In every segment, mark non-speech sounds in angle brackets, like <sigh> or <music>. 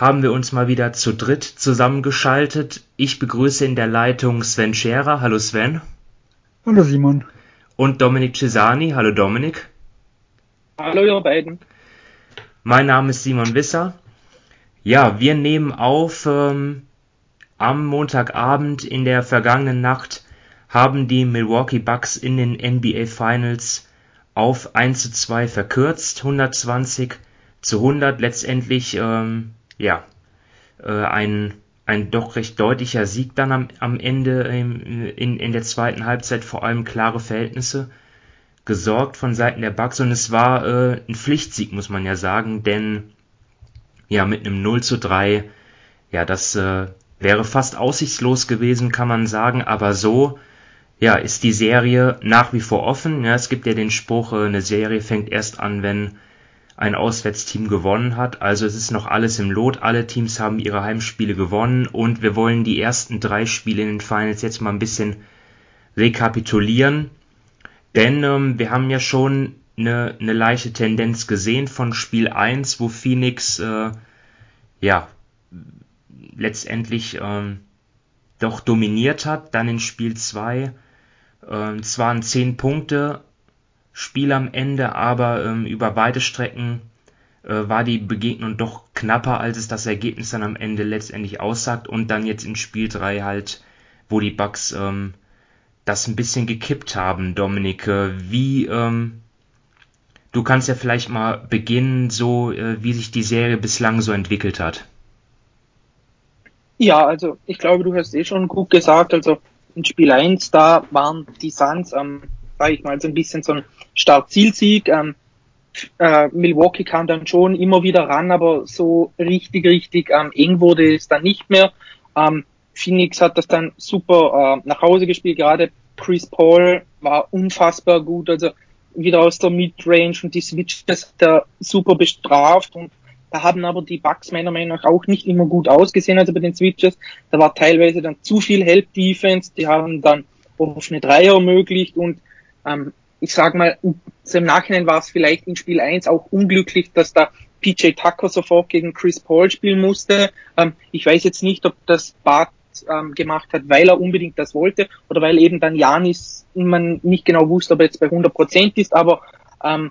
haben wir uns mal wieder zu dritt zusammengeschaltet. Ich begrüße in der Leitung Sven Scherer. Hallo Sven. Hallo Simon. Und Dominik Cesani. Hallo Dominik. Hallo ihr beiden. Mein Name ist Simon Wisser. Ja, wir nehmen auf ähm, am Montagabend in der vergangenen Nacht haben die Milwaukee Bucks in den NBA Finals auf 1 zu 2 verkürzt, 120 zu 100 letztendlich ähm, ja, äh, ein, ein doch recht deutlicher Sieg dann am, am Ende in, in, in der zweiten Halbzeit, vor allem klare Verhältnisse gesorgt von Seiten der Bucks. Und es war äh, ein Pflichtsieg, muss man ja sagen, denn ja, mit einem 0 zu 3, ja, das äh, wäre fast aussichtslos gewesen, kann man sagen, aber so, ja, ist die Serie nach wie vor offen. Ja, es gibt ja den Spruch, äh, eine Serie fängt erst an, wenn ein Auswärtsteam gewonnen hat. Also es ist noch alles im Lot. Alle Teams haben ihre Heimspiele gewonnen und wir wollen die ersten drei Spiele in den Finals jetzt mal ein bisschen rekapitulieren. Denn ähm, wir haben ja schon eine, eine leichte Tendenz gesehen von Spiel 1, wo Phoenix äh, ja letztendlich ähm, doch dominiert hat. Dann in Spiel 2 äh, es waren 10 Punkte, Spiel am Ende, aber ähm, über beide Strecken äh, war die Begegnung doch knapper, als es das Ergebnis dann am Ende letztendlich aussagt und dann jetzt in Spiel 3 halt, wo die Bucks ähm, das ein bisschen gekippt haben, Dominik. Äh, wie, ähm, du kannst ja vielleicht mal beginnen, so äh, wie sich die Serie bislang so entwickelt hat. Ja, also ich glaube, du hast eh schon gut gesagt, also in Spiel 1, da waren die Suns ähm, sage ich mal, so ein bisschen so ein Start-Ziel-Sieg. Ähm, äh, Milwaukee kam dann schon immer wieder ran, aber so richtig, richtig ähm, eng wurde es dann nicht mehr. Ähm, Phoenix hat das dann super äh, nach Hause gespielt, gerade Chris Paul war unfassbar gut, also wieder aus der Midrange und die Switches hat er super bestraft und da haben aber die Bucks meiner Meinung nach auch nicht immer gut ausgesehen, also bei den Switches. Da war teilweise dann zu viel Help Defense, die haben dann offene Dreier ermöglicht und ähm, ich sag mal, im Nachhinein war es vielleicht in Spiel 1 auch unglücklich, dass da PJ Tucker sofort gegen Chris Paul spielen musste. Ähm, ich weiß jetzt nicht, ob das Bart ähm, gemacht hat, weil er unbedingt das wollte oder weil eben dann Janis man nicht genau wusste, ob er jetzt bei 100 Prozent ist, aber ähm,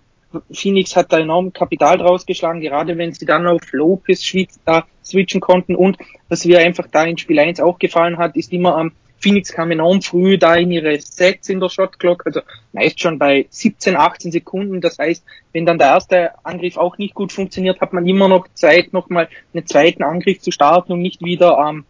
Phoenix hat da enorm Kapital draus geschlagen, gerade wenn sie dann auf Lopez da switchen konnten und was mir einfach da in Spiel 1 auch gefallen hat, ist immer am Phoenix kam enorm früh da in ihre Sets in der Shot Clock, also meist schon bei 17, 18 Sekunden. Das heißt, wenn dann der erste Angriff auch nicht gut funktioniert, hat man immer noch Zeit, nochmal einen zweiten Angriff zu starten und nicht wieder ähm,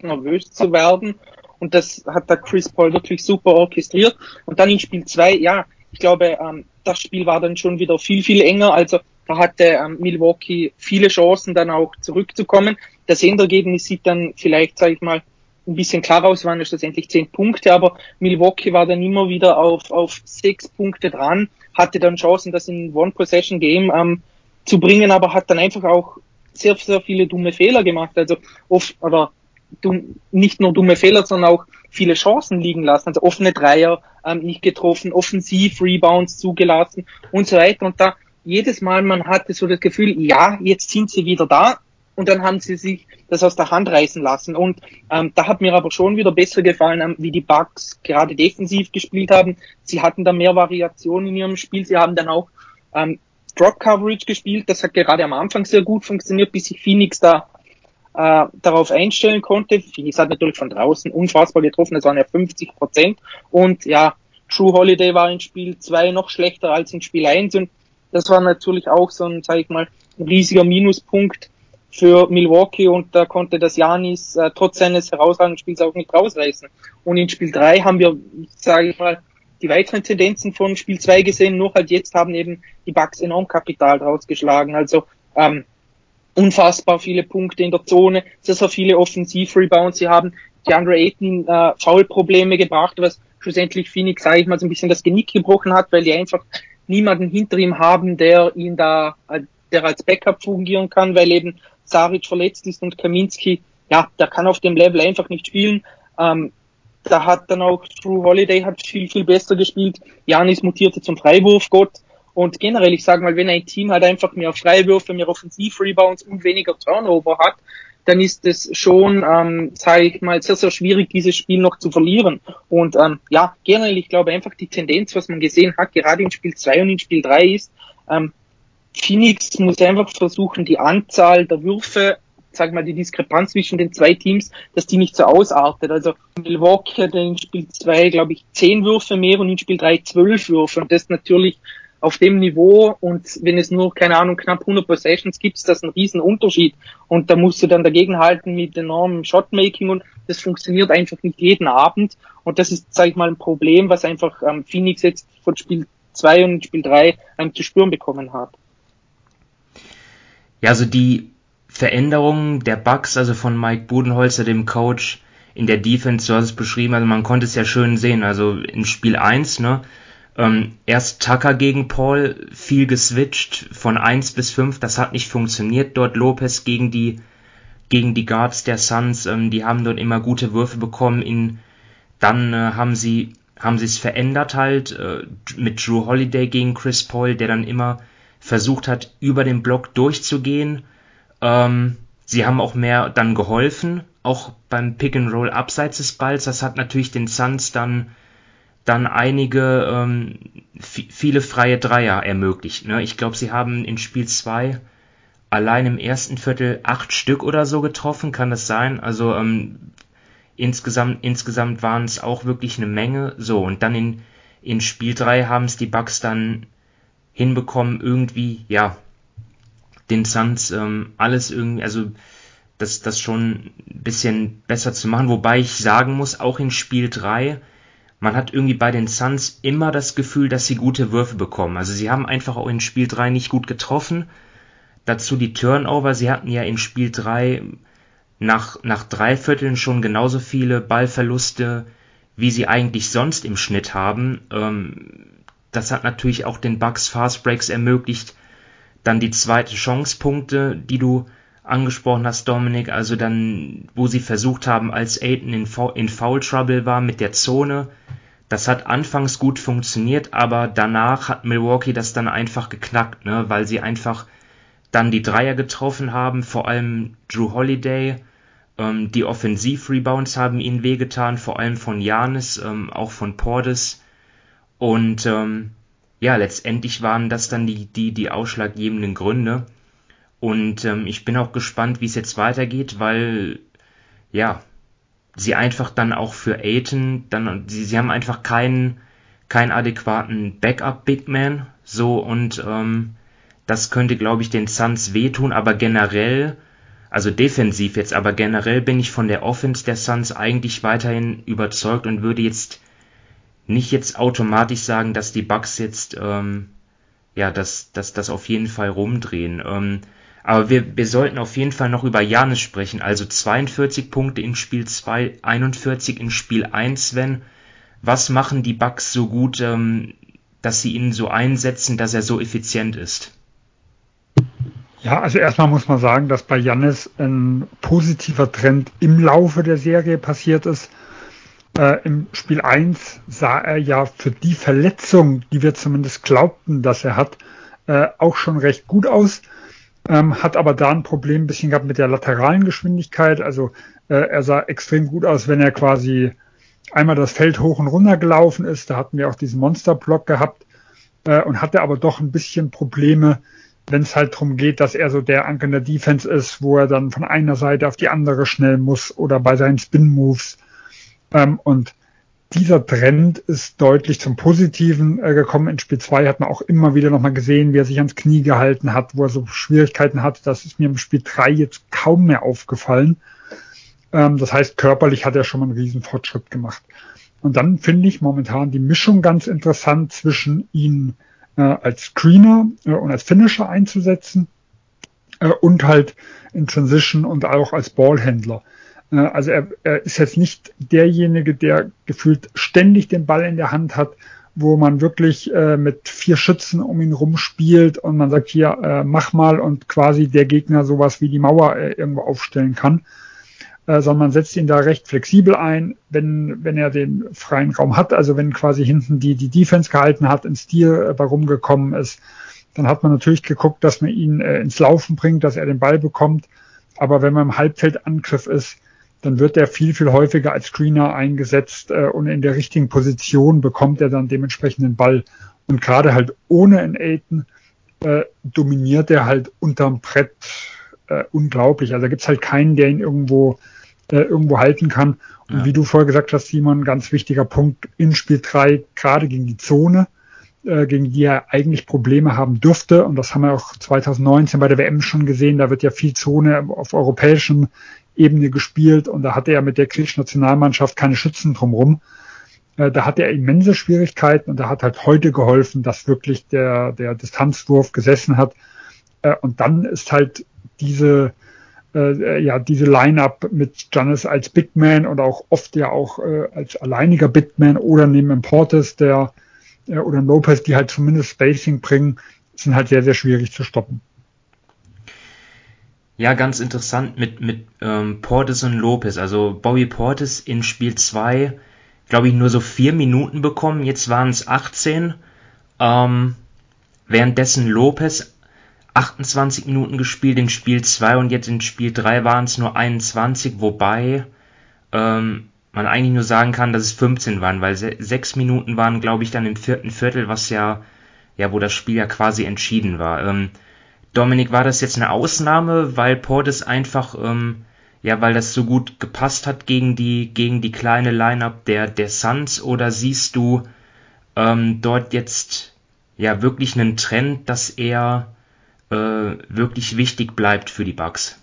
nervös zu werden. Und das hat da Chris Paul wirklich super orchestriert. Und dann in Spiel 2, ja, ich glaube, ähm, das Spiel war dann schon wieder viel, viel enger. Also da hatte ähm, Milwaukee viele Chancen, dann auch zurückzukommen. Das Endergebnis sieht dann vielleicht, sage ich mal, ein bisschen klar aus, waren es schlussendlich zehn Punkte, aber Milwaukee war dann immer wieder auf, auf sechs Punkte dran, hatte dann Chancen, das in One-Possession-Game ähm, zu bringen, aber hat dann einfach auch sehr, sehr viele dumme Fehler gemacht. Also oft, oder dumm, nicht nur dumme Fehler, sondern auch viele Chancen liegen lassen. Also offene Dreier ähm, nicht getroffen, offensiv Rebounds zugelassen und so weiter. Und da jedes Mal, man hatte so das Gefühl, ja, jetzt sind sie wieder da, und dann haben sie sich das aus der Hand reißen lassen. Und ähm, da hat mir aber schon wieder besser gefallen, ähm, wie die Bucks gerade defensiv gespielt haben. Sie hatten da mehr Variation in ihrem Spiel. Sie haben dann auch ähm, Drop Coverage gespielt. Das hat gerade am Anfang sehr gut funktioniert, bis sich Phoenix da äh, darauf einstellen konnte. Phoenix hat natürlich von draußen unfassbar getroffen. Das waren ja 50 Prozent. Und ja, True Holiday war in Spiel 2 noch schlechter als in Spiel 1. Und das war natürlich auch so ein, sag ich mal, ein riesiger Minuspunkt für Milwaukee und da konnte das Janis äh, trotz seines herausragenden Spiels auch nicht rausreißen. Und in Spiel 3 haben wir, sage ich mal, die weiteren Tendenzen von Spiel 2 gesehen, nur halt jetzt haben eben die Bucks enorm Kapital draus geschlagen. Also ähm, unfassbar viele Punkte in der Zone, sehr, sehr viele Offensiv-Rebounds. Sie haben DeAndre Ayton in äh, Foulprobleme gebracht, was schlussendlich Phoenix, sage ich mal, so ein bisschen das Genick gebrochen hat, weil die einfach niemanden hinter ihm haben, der ihn da, äh, der als Backup fungieren kann, weil eben Saric verletzt ist und Kaminski, ja, der kann auf dem Level einfach nicht spielen. Ähm, da hat dann auch Drew Holiday hat viel, viel besser gespielt. Janis mutierte zum Freiwurfgott. Und generell, ich sage mal, wenn ein Team halt einfach mehr Freiwürfe, mehr Offensiv-Rebounds und weniger Turnover hat, dann ist es schon, ähm, sage ich mal, sehr, sehr schwierig, dieses Spiel noch zu verlieren. Und ähm, ja, generell, ich glaube einfach die Tendenz, was man gesehen hat, gerade in Spiel 2 und in Spiel 3 ist, ähm, Phoenix muss einfach versuchen, die Anzahl der Würfe, sag mal, die Diskrepanz zwischen den zwei Teams, dass die nicht so ausartet. Also Milwaukee hat in Spiel 2, glaube ich, 10 Würfe mehr und in Spiel 3 12 Würfe. Und das natürlich auf dem Niveau und wenn es nur, keine Ahnung, knapp 100 Possessions gibt, ist das ein riesen Unterschied. Und da musst du dann dagegen halten mit enormem Shotmaking und das funktioniert einfach nicht jeden Abend. Und das ist, sage ich mal, ein Problem, was einfach ähm, Phoenix jetzt von Spiel 2 und Spiel 3 einem zu spüren bekommen hat. Ja, also die Veränderungen der Bugs, also von Mike Budenholzer, dem Coach, in der Defense, du hast es beschrieben, also man konnte es ja schön sehen. Also in Spiel 1, ne, ähm, erst Tucker gegen Paul, viel geswitcht von 1 bis 5, das hat nicht funktioniert. Dort Lopez gegen die, gegen die Guards der Suns, ähm, die haben dort immer gute Würfe bekommen. In, dann äh, haben sie haben es verändert halt äh, mit Drew Holiday gegen Chris Paul, der dann immer versucht hat, über den Block durchzugehen. Ähm, sie haben auch mehr dann geholfen, auch beim Pick and Roll abseits des Balls. Das hat natürlich den Suns dann dann einige ähm, viele freie Dreier ermöglicht. Ne? Ich glaube, sie haben in Spiel 2 allein im ersten Viertel acht Stück oder so getroffen, kann das sein? Also ähm, insgesamt, insgesamt waren es auch wirklich eine Menge. So, und dann in, in Spiel 3 haben es die Bucks dann hinbekommen, irgendwie, ja, den Suns ähm, alles irgendwie, also das, das schon ein bisschen besser zu machen. Wobei ich sagen muss, auch in Spiel 3 man hat irgendwie bei den Suns immer das Gefühl, dass sie gute Würfe bekommen. Also sie haben einfach auch in Spiel 3 nicht gut getroffen. Dazu die Turnover. Sie hatten ja in Spiel 3 nach, nach drei Vierteln schon genauso viele Ballverluste, wie sie eigentlich sonst im Schnitt haben. Ähm, das hat natürlich auch den Bucks Fast Breaks ermöglicht. Dann die zweite Chancepunkte, die du angesprochen hast, Dominik, also dann, wo sie versucht haben, als Aiden in, in Foul Trouble war mit der Zone, das hat anfangs gut funktioniert, aber danach hat Milwaukee das dann einfach geknackt, ne, weil sie einfach dann die Dreier getroffen haben, vor allem Drew Holiday, ähm, die Offensiv-Rebounds haben ihnen wehgetan, vor allem von Janis, ähm, auch von Portis und ähm, ja, letztendlich waren das dann die, die, die ausschlaggebenden Gründe. Und ähm, ich bin auch gespannt, wie es jetzt weitergeht, weil ja, sie einfach dann auch für Aiton, dann sie, sie haben einfach keinen keinen adäquaten Backup Big Man, so und ähm, das könnte, glaube ich, den Suns wehtun, aber generell, also defensiv jetzt, aber generell bin ich von der Offense der Suns eigentlich weiterhin überzeugt und würde jetzt nicht jetzt automatisch sagen, dass die Bucks jetzt ähm, ja, dass, dass das auf jeden Fall rumdrehen. Ähm, aber wir, wir sollten auf jeden Fall noch über Janis sprechen. Also 42 Punkte in Spiel 2, 41 in Spiel 1, Sven. Was machen die Bugs so gut, ähm, dass sie ihn so einsetzen, dass er so effizient ist? Ja, also erstmal muss man sagen, dass bei Janis ein positiver Trend im Laufe der Serie passiert ist. Äh, Im Spiel 1 sah er ja für die Verletzung, die wir zumindest glaubten, dass er hat, äh, auch schon recht gut aus ähm, hat aber da ein Problem ein bisschen gehabt mit der lateralen Geschwindigkeit. Also äh, er sah extrem gut aus, wenn er quasi einmal das Feld hoch und runter gelaufen ist. Da hatten wir auch diesen Monsterblock gehabt äh, und hatte aber doch ein bisschen Probleme, wenn es halt darum geht, dass er so der Anker in der Defense ist, wo er dann von einer Seite auf die andere schnell muss oder bei seinen Spin-Moves. Ähm, und dieser Trend ist deutlich zum Positiven äh, gekommen. In Spiel 2 hat man auch immer wieder nochmal gesehen, wie er sich ans Knie gehalten hat, wo er so Schwierigkeiten hat. Das ist mir im Spiel 3 jetzt kaum mehr aufgefallen. Ähm, das heißt, körperlich hat er schon mal einen riesen Fortschritt gemacht. Und dann finde ich momentan die Mischung ganz interessant zwischen ihn äh, als Screener äh, und als Finisher einzusetzen äh, und halt in Transition und auch als Ballhändler. Also er, er ist jetzt nicht derjenige, der gefühlt ständig den Ball in der Hand hat, wo man wirklich äh, mit vier Schützen um ihn rumspielt und man sagt hier, äh, mach mal und quasi der Gegner sowas wie die Mauer äh, irgendwo aufstellen kann, äh, sondern man setzt ihn da recht flexibel ein, wenn, wenn er den freien Raum hat, also wenn quasi hinten die, die Defense gehalten hat, ins Stil äh, rumgekommen ist, dann hat man natürlich geguckt, dass man ihn äh, ins Laufen bringt, dass er den Ball bekommt, aber wenn man im Halbfeldangriff ist, dann wird er viel, viel häufiger als Screener eingesetzt äh, und in der richtigen Position bekommt er dann dementsprechend den Ball. Und gerade halt ohne einen Aiden äh, dominiert er halt unterm Brett äh, unglaublich. Also da gibt's halt keinen, der ihn irgendwo, äh, irgendwo halten kann. Und ja. wie du vorher gesagt hast, Simon, ganz wichtiger Punkt in Spiel drei gerade gegen die Zone, äh, gegen die er eigentlich Probleme haben dürfte. Und das haben wir auch 2019 bei der WM schon gesehen. Da wird ja viel Zone auf europäischem Ebene gespielt und da hatte er mit der griechischen Nationalmannschaft keine Schützen drumherum. Äh, da hatte er immense Schwierigkeiten und da hat halt heute geholfen, dass wirklich der, der Distanzwurf gesessen hat. Äh, und dann ist halt diese, äh, ja, diese Line-Up mit Giannis als Big Man und auch oft ja auch als alleiniger Big Man oder neben Portes, der oder Lopez, die halt zumindest Spacing bringen, sind halt sehr, sehr schwierig zu stoppen. Ja, ganz interessant mit, mit ähm, Portes und Lopez. Also Bobby Portes in Spiel 2, glaube ich, nur so vier Minuten bekommen. Jetzt waren es 18. Ähm, währenddessen Lopez 28 Minuten gespielt in Spiel 2 und jetzt in Spiel 3 waren es nur 21, wobei ähm, man eigentlich nur sagen kann, dass es 15 waren, weil se sechs Minuten waren, glaube ich, dann im vierten Viertel, was ja, ja, wo das Spiel ja quasi entschieden war. Ähm, Dominik, war das jetzt eine Ausnahme, weil Portis einfach, ähm, ja, weil das so gut gepasst hat gegen die, gegen die kleine Lineup der, der Suns, oder siehst du ähm, dort jetzt ja wirklich einen Trend, dass er äh, wirklich wichtig bleibt für die Bucks?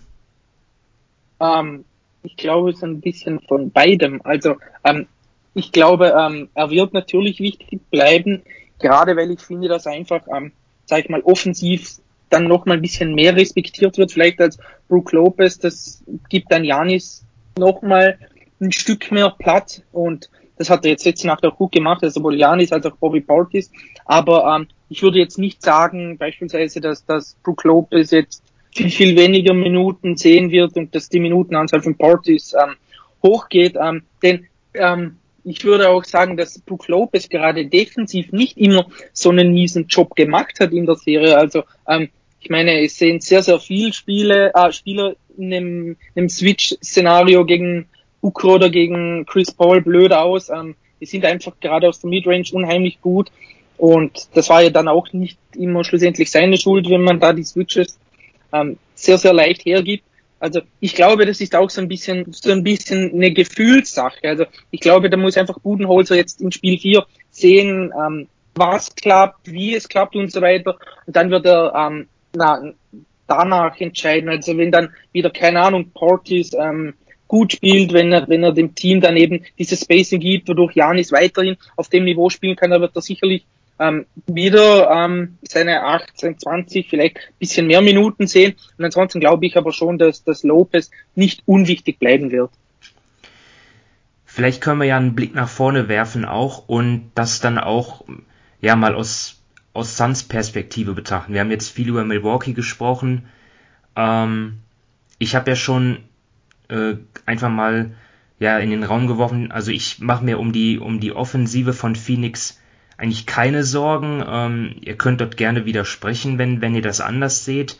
Ähm, ich glaube, es ist ein bisschen von beidem. Also ähm, ich glaube, ähm, er wird natürlich wichtig bleiben, gerade weil ich finde, dass einfach, ähm, sag ich mal, offensiv dann noch mal ein bisschen mehr respektiert wird, vielleicht als Brook Lopez. Das gibt dann Janis noch mal ein Stück mehr Platz und das hat er jetzt letzte Nacht auch gut gemacht, also sowohl Janis als auch Bobby Portis. Aber ähm, ich würde jetzt nicht sagen, beispielsweise, dass, dass Brook Lopez jetzt viel, viel weniger Minuten sehen wird und dass die Minutenanzahl von Portis ähm, hochgeht. Ähm, denn ähm, ich würde auch sagen, dass Brook Lopez gerade defensiv nicht immer so einen miesen Job gemacht hat in der Serie. Also ähm, ich meine, es sehen sehr, sehr viele Spiele, äh, Spieler in einem, in einem Switch-Szenario gegen Booker oder gegen Chris Paul blöd aus. Ähm, die sind einfach gerade aus der Midrange unheimlich gut. Und das war ja dann auch nicht immer schlussendlich seine Schuld, wenn man da die Switches ähm, sehr, sehr leicht hergibt. Also ich glaube, das ist auch so ein bisschen so ein bisschen eine Gefühlssache. Also ich glaube, da muss einfach Budenholzer jetzt in Spiel 4 sehen, ähm, was klappt, wie es klappt und so weiter. Und dann wird er ähm, na, danach entscheiden. Also wenn dann wieder, keine Ahnung, Portis ähm, gut spielt, wenn er, wenn er dem Team dann eben dieses Spacing gibt, wodurch Janis weiterhin auf dem Niveau spielen kann, dann wird er sicherlich ähm, wieder ähm, seine 18, 20, vielleicht bisschen mehr Minuten sehen. Und ansonsten glaube ich aber schon, dass, dass Lopez nicht unwichtig bleiben wird. Vielleicht können wir ja einen Blick nach vorne werfen auch und das dann auch ja mal aus aus Suns Perspektive betrachten. Wir haben jetzt viel über Milwaukee gesprochen. Ähm, ich habe ja schon äh, einfach mal ja in den Raum geworfen. Also ich mache mir um die um die Offensive von Phoenix eigentlich keine Sorgen. Ähm, ihr könnt dort gerne widersprechen, wenn wenn ihr das anders seht.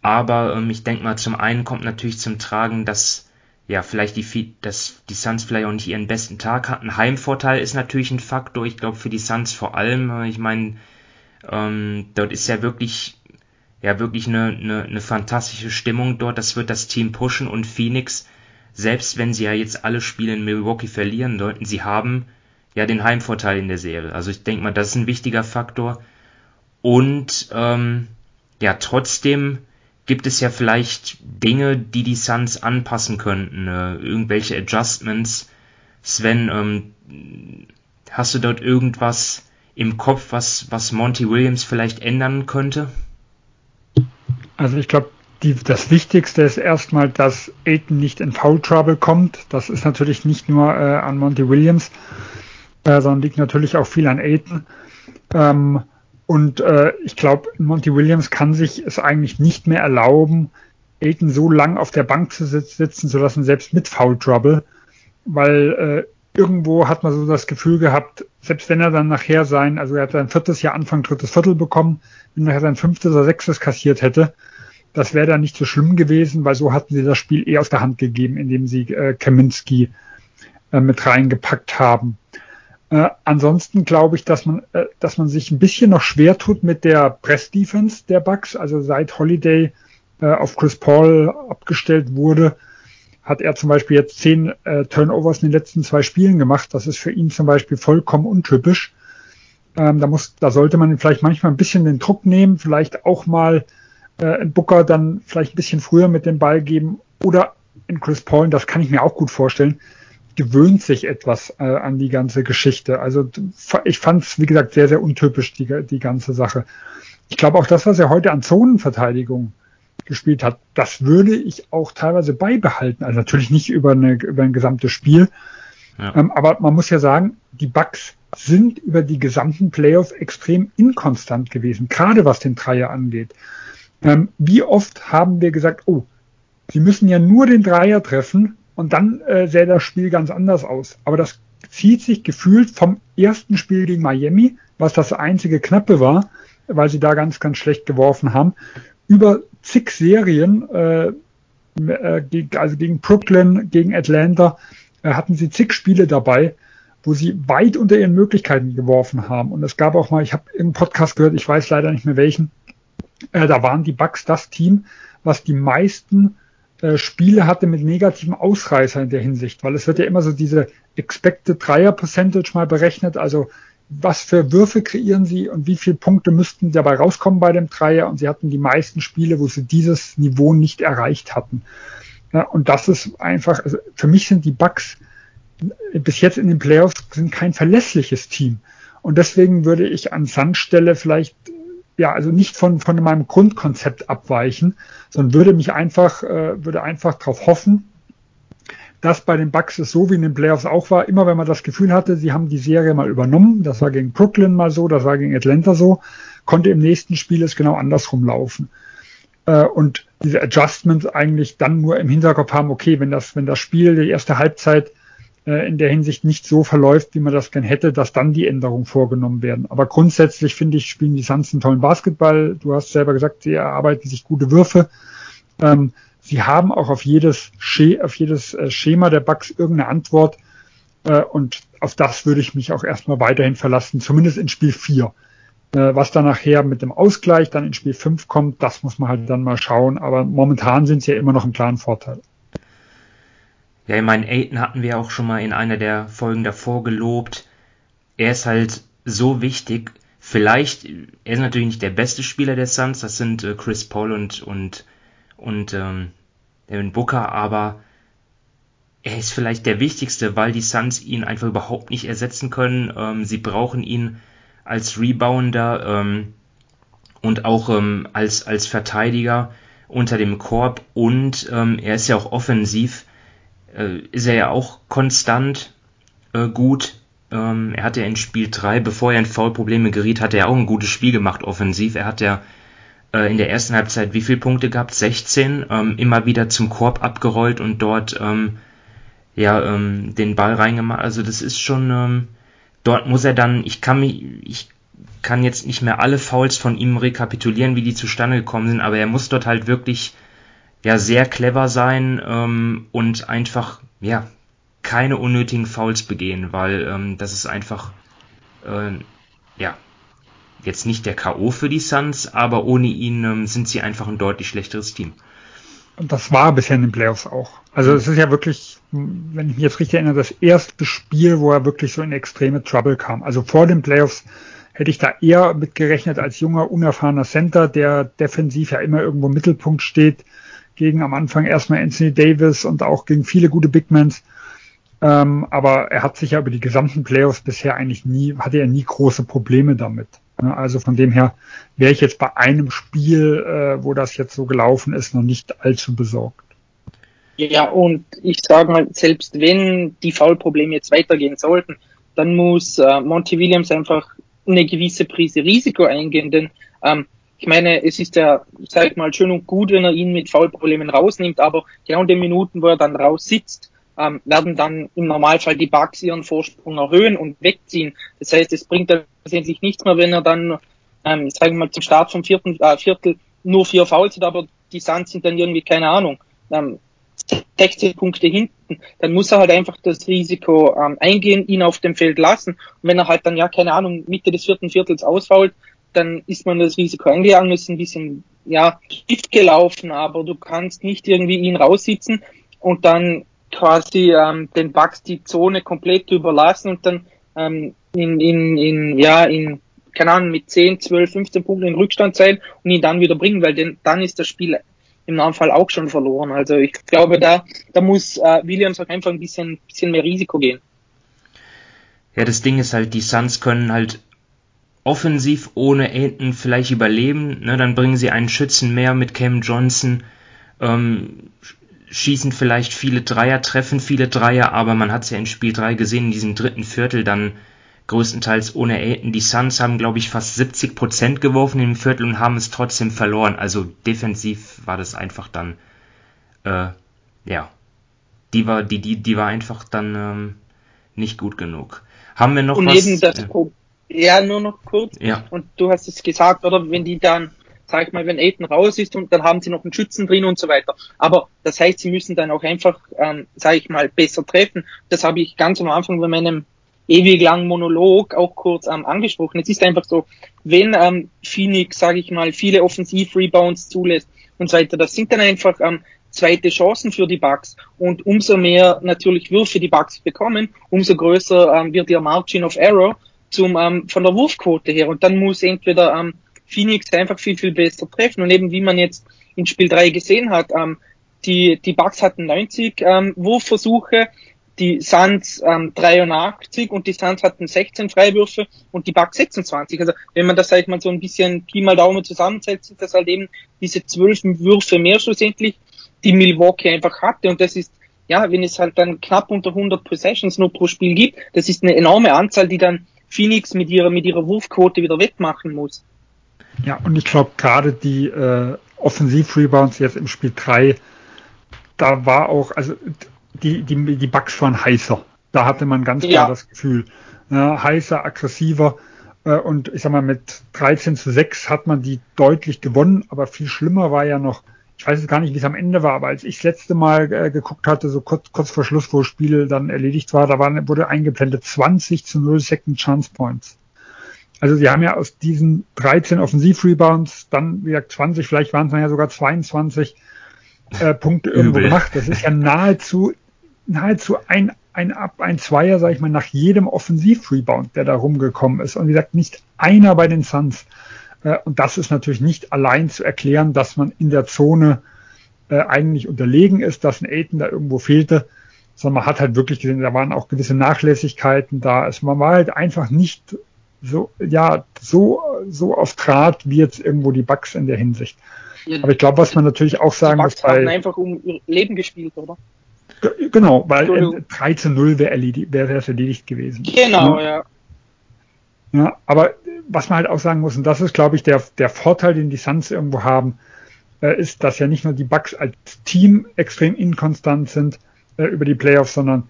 Aber ähm, ich denke mal, zum einen kommt natürlich zum Tragen, dass ja vielleicht die dass die Suns vielleicht auch nicht ihren besten Tag hatten. Heimvorteil ist natürlich ein Faktor. Ich glaube für die Suns vor allem. Ich meine ähm, dort ist ja wirklich, ja wirklich eine, eine, eine fantastische Stimmung dort. Das wird das Team pushen und Phoenix, selbst wenn sie ja jetzt alle Spiele in Milwaukee verlieren sollten, sie haben ja den Heimvorteil in der Serie. Also ich denke mal, das ist ein wichtiger Faktor. Und ähm, ja, trotzdem gibt es ja vielleicht Dinge, die die Suns anpassen könnten, äh, irgendwelche Adjustments. Sven, ähm, hast du dort irgendwas im Kopf, was, was Monty Williams vielleicht ändern könnte? Also ich glaube, das Wichtigste ist erstmal, dass Aiton nicht in Foul Trouble kommt. Das ist natürlich nicht nur äh, an Monty Williams, äh, sondern liegt natürlich auch viel an Aiton. Ähm, und äh, ich glaube, Monty Williams kann sich es eigentlich nicht mehr erlauben, Aiton so lang auf der Bank zu sitzen zu lassen, selbst mit Foul Trouble, weil äh, irgendwo hat man so das Gefühl gehabt, selbst wenn er dann nachher sein, also er hat sein viertes Jahr Anfang drittes Viertel bekommen, wenn er sein fünftes oder sechstes kassiert hätte, das wäre dann nicht so schlimm gewesen, weil so hatten sie das Spiel eh aus der Hand gegeben, indem sie äh, Kaminski äh, mit reingepackt haben. Äh, ansonsten glaube ich, dass man, äh, dass man sich ein bisschen noch schwer tut mit der Press-Defense der Bucks. Also seit Holiday äh, auf Chris Paul abgestellt wurde, hat er zum Beispiel jetzt zehn äh, Turnovers in den letzten zwei Spielen gemacht. Das ist für ihn zum Beispiel vollkommen untypisch. Ähm, da muss, da sollte man vielleicht manchmal ein bisschen den Druck nehmen, vielleicht auch mal äh, in Booker dann vielleicht ein bisschen früher mit dem Ball geben oder in Chris Paul, das kann ich mir auch gut vorstellen, gewöhnt sich etwas äh, an die ganze Geschichte. Also ich fand es, wie gesagt, sehr, sehr untypisch, die, die ganze Sache. Ich glaube auch das, was er heute an Zonenverteidigung gespielt hat, das würde ich auch teilweise beibehalten. Also natürlich nicht über, eine, über ein gesamtes Spiel. Ja. Ähm, aber man muss ja sagen, die Bugs sind über die gesamten Playoffs extrem inkonstant gewesen, gerade was den Dreier angeht. Ähm, wie oft haben wir gesagt, oh, sie müssen ja nur den Dreier treffen und dann äh, sähe das Spiel ganz anders aus. Aber das zieht sich gefühlt vom ersten Spiel gegen Miami, was das einzige knappe war, weil sie da ganz, ganz schlecht geworfen haben, über zig Serien, äh, äh, also gegen Brooklyn, gegen Atlanta, äh, hatten sie zig Spiele dabei, wo sie weit unter ihren Möglichkeiten geworfen haben. Und es gab auch mal, ich habe im Podcast gehört, ich weiß leider nicht mehr welchen, äh, da waren die Bucks das Team, was die meisten äh, Spiele hatte mit negativen Ausreißern in der Hinsicht, weil es wird ja immer so diese Expected Dreier Percentage mal berechnet, also was für Würfe kreieren sie und wie viele Punkte müssten dabei rauskommen bei dem Dreier und sie hatten die meisten Spiele, wo sie dieses Niveau nicht erreicht hatten. Ja, und das ist einfach, also für mich sind die Bucks bis jetzt in den Playoffs sind kein verlässliches Team. Und deswegen würde ich an Sandstelle vielleicht ja, also nicht von, von meinem Grundkonzept abweichen, sondern würde mich einfach, äh, würde einfach darauf hoffen, dass bei den Bucks es so wie in den Playoffs auch war, immer wenn man das Gefühl hatte, sie haben die Serie mal übernommen, das war gegen Brooklyn mal so, das war gegen Atlanta so, konnte im nächsten Spiel es genau andersrum laufen. Äh, und diese Adjustments eigentlich dann nur im Hinterkopf haben, okay, wenn das, wenn das Spiel, die erste Halbzeit äh, in der Hinsicht nicht so verläuft, wie man das gern hätte, dass dann die Änderungen vorgenommen werden. Aber grundsätzlich finde ich, spielen die Suns einen tollen Basketball. Du hast selber gesagt, sie erarbeiten sich gute Würfe. Ähm, sie haben auch auf jedes, auf jedes äh, Schema der Bugs irgendeine Antwort. Äh, und auf das würde ich mich auch erstmal weiterhin verlassen, zumindest in Spiel 4. Was dann nachher mit dem Ausgleich dann in Spiel 5 kommt, das muss man halt dann mal schauen. Aber momentan sind sie ja immer noch im klaren Vorteil. Ja, ich meine, Aiden hatten wir auch schon mal in einer der Folgen davor gelobt. Er ist halt so wichtig. Vielleicht, er ist natürlich nicht der beste Spieler der Suns, das sind äh, Chris Paul und, und, und ähm, Devin Booker, aber er ist vielleicht der wichtigste, weil die Suns ihn einfach überhaupt nicht ersetzen können. Ähm, sie brauchen ihn als Rebounder ähm, und auch ähm, als, als Verteidiger unter dem Korb und ähm, er ist ja auch offensiv äh, ist er ja auch konstant äh, gut. Ähm, er hat ja in Spiel 3, bevor er in Foulprobleme geriet, hat er auch ein gutes Spiel gemacht offensiv. Er hat ja äh, in der ersten Halbzeit wie viele Punkte gehabt? 16. Ähm, immer wieder zum Korb abgerollt und dort ähm, ja ähm, den Ball reingemacht. Also das ist schon ähm, dort muss er dann. Ich kann mich ich kann jetzt nicht mehr alle Fouls von ihm rekapitulieren, wie die zustande gekommen sind, aber er muss dort halt wirklich ja sehr clever sein ähm, und einfach ja keine unnötigen Fouls begehen, weil ähm, das ist einfach äh, ja jetzt nicht der KO für die Suns, aber ohne ihn ähm, sind sie einfach ein deutlich schlechteres Team. Und das war bisher in den Playoffs auch. Also es ist ja wirklich, wenn ich mich jetzt richtig erinnere, das erste Spiel, wo er wirklich so in extreme Trouble kam. Also vor den Playoffs hätte ich da eher mitgerechnet als junger, unerfahrener Center, der defensiv ja immer irgendwo im Mittelpunkt steht, gegen am Anfang erstmal Anthony Davis und auch gegen viele gute Bigmans. Ähm, aber er hat sich ja über die gesamten Playoffs bisher eigentlich nie, hatte er nie große Probleme damit. Also von dem her wäre ich jetzt bei einem Spiel, äh, wo das jetzt so gelaufen ist, noch nicht allzu besorgt. Ja, und ich sage mal, selbst wenn die Foulprobleme jetzt weitergehen sollten, dann muss äh, Monty Williams einfach eine gewisse Prise Risiko eingehen, denn ähm, ich meine, es ist ja, sag ich mal, schön und gut, wenn er ihn mit Foulproblemen rausnimmt, aber genau in den Minuten, wo er dann raus sitzt, ähm, werden dann im Normalfall die Bugs ihren Vorsprung erhöhen und wegziehen. Das heißt, es bringt letztendlich nichts mehr, wenn er dann, ähm, sagen wir mal, zum Start vom vierten äh, Viertel nur vier Fouls hat, aber die Suns sind dann irgendwie, keine Ahnung, ähm, 16 Punkte hinten, dann muss er halt einfach das Risiko ähm, eingehen, ihn auf dem Feld lassen. Und wenn er halt dann, ja, keine Ahnung, Mitte des vierten Viertels ausfault, dann ist man das Risiko eingegangen, ist ein bisschen, ja, Gift gelaufen, aber du kannst nicht irgendwie ihn raussitzen und dann quasi ähm, den Bugs die Zone komplett überlassen und dann ähm, in, in, in, ja, in, keine Ahnung, mit 10, 12, 15 Punkten in Rückstand sein und ihn dann wieder bringen, weil denn, dann ist das Spiel im Normalfall auch schon verloren. Also ich glaube, da, da muss äh, Williams auch einfach ein bisschen, bisschen mehr Risiko gehen. Ja, das Ding ist halt, die Suns können halt offensiv ohne Aiton vielleicht überleben. Ne? Dann bringen sie einen Schützen mehr mit Cam Johnson, ähm, schießen vielleicht viele Dreier, treffen viele Dreier, aber man hat es ja in Spiel 3 gesehen, in diesem dritten Viertel dann größtenteils ohne Aiton. Die Suns haben, glaube ich, fast 70 Prozent geworfen im Viertel und haben es trotzdem verloren. Also defensiv war das einfach dann, äh, ja, die war, die, die, die war einfach dann ähm, nicht gut genug. Haben wir noch und was? Eben das ja. ja, nur noch kurz. Ja. Und du hast es gesagt, oder? Wenn die dann, sag ich mal, wenn Aiden raus ist und dann haben sie noch einen Schützen drin und so weiter. Aber das heißt, sie müssen dann auch einfach, ähm, sag ich mal, besser treffen. Das habe ich ganz am Anfang bei meinem ewig langen Monolog auch kurz ähm, angesprochen. Es ist einfach so, wenn ähm, Phoenix, sage ich mal, viele Offensiv-Rebounds zulässt und so weiter, das sind dann einfach ähm, zweite Chancen für die Bucks und umso mehr natürlich Würfe die Bucks bekommen, umso größer ähm, wird ihr Margin of Error zum ähm, von der Wurfquote her und dann muss entweder ähm, Phoenix einfach viel viel besser treffen und eben wie man jetzt in Spiel 3 gesehen hat, ähm, die die Bucks hatten 90 ähm, Wurfversuche, die Suns ähm, 83 und die Suns hatten 16 Freiwürfe und die Bucks 26. Also wenn man das halt mal so ein bisschen Pi mal Daumen zusammensetzt, sind das halt eben diese zwölf Würfe mehr schlussendlich, die Milwaukee einfach hatte und das ist ja, wenn es halt dann knapp unter 100 Possessions nur pro Spiel gibt, das ist eine enorme Anzahl, die dann Phoenix mit ihrer mit ihrer Wurfquote wieder wettmachen muss. Ja, und ich glaube gerade die äh, Offensiv-Rebounds jetzt im Spiel 3, da war auch, also die, die, die Bugs waren heißer. Da hatte man ganz klar ja. das Gefühl. Ja, heißer, aggressiver. Äh, und ich sag mal, mit 13 zu 6 hat man die deutlich gewonnen, aber viel schlimmer war ja noch, ich weiß jetzt gar nicht, wie es am Ende war, aber als ich das letzte Mal äh, geguckt hatte, so kurz, kurz vor Schluss, wo das Spiel dann erledigt war, da war, wurde eingeblendet 20 zu 0 Second Chance Points. Also sie haben ja aus diesen 13 Offensiv-Rebounds dann, wie gesagt, 20, vielleicht waren es dann ja sogar 22 äh, Punkte irgendwo gemacht. Das ist ja nahezu nahezu ein, ein Ab, ein Zweier, sag ich mal, nach jedem Offensiv-Rebound, der da rumgekommen ist. Und wie gesagt, nicht einer bei den Suns. Äh, und das ist natürlich nicht allein zu erklären, dass man in der Zone äh, eigentlich unterlegen ist, dass ein Aiden da irgendwo fehlte, sondern man hat halt wirklich gesehen, da waren auch gewisse Nachlässigkeiten da. Also man war halt einfach nicht so, ja, so, so auf Draht wie jetzt irgendwo die Bugs in der Hinsicht. Aber ich glaube, was man natürlich auch sagen muss, bei, haben einfach um ihr Leben gespielt, oder? Genau, weil äh, 3 zu 0 wäre erledigt, wär erledigt gewesen. Genau, ja. ja. aber was man halt auch sagen muss, und das ist, glaube ich, der, der Vorteil, den die Suns irgendwo haben, äh, ist, dass ja nicht nur die Bucks als Team extrem inkonstant sind äh, über die Playoffs, sondern äh,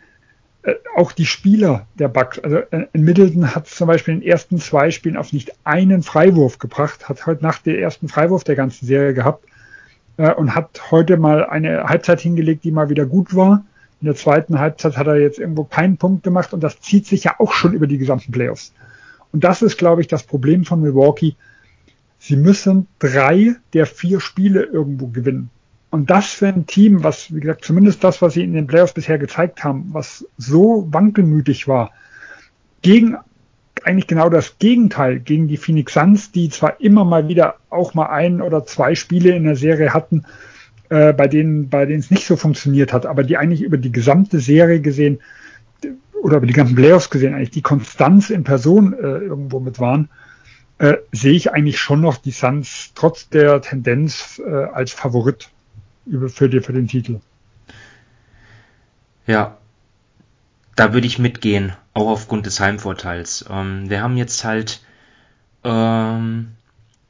auch die Spieler der Bucks. Also äh, in Middleton hat zum Beispiel in den ersten zwei Spielen auf nicht einen Freiwurf gebracht, hat heute Nacht den ersten Freiwurf der ganzen Serie gehabt äh, und hat heute mal eine Halbzeit hingelegt, die mal wieder gut war. In der zweiten Halbzeit hat er jetzt irgendwo keinen Punkt gemacht und das zieht sich ja auch schon über die gesamten Playoffs. Und das ist, glaube ich, das Problem von Milwaukee. Sie müssen drei der vier Spiele irgendwo gewinnen. Und das für ein Team, was, wie gesagt, zumindest das, was sie in den Playoffs bisher gezeigt haben, was so wankelmütig war, gegen eigentlich genau das Gegenteil gegen die Phoenix Suns, die zwar immer mal wieder auch mal ein oder zwei Spiele in der Serie hatten, äh, bei denen bei denen es nicht so funktioniert hat, aber die eigentlich über die gesamte Serie gesehen oder über die ganzen Playoffs gesehen eigentlich die Konstanz in Person äh, irgendwo mit waren. äh, sehe ich eigentlich schon noch die Suns trotz der Tendenz äh, als Favorit für, die, für den Titel. Ja, da würde ich mitgehen, auch aufgrund des Heimvorteils. Ähm, wir haben jetzt halt ähm,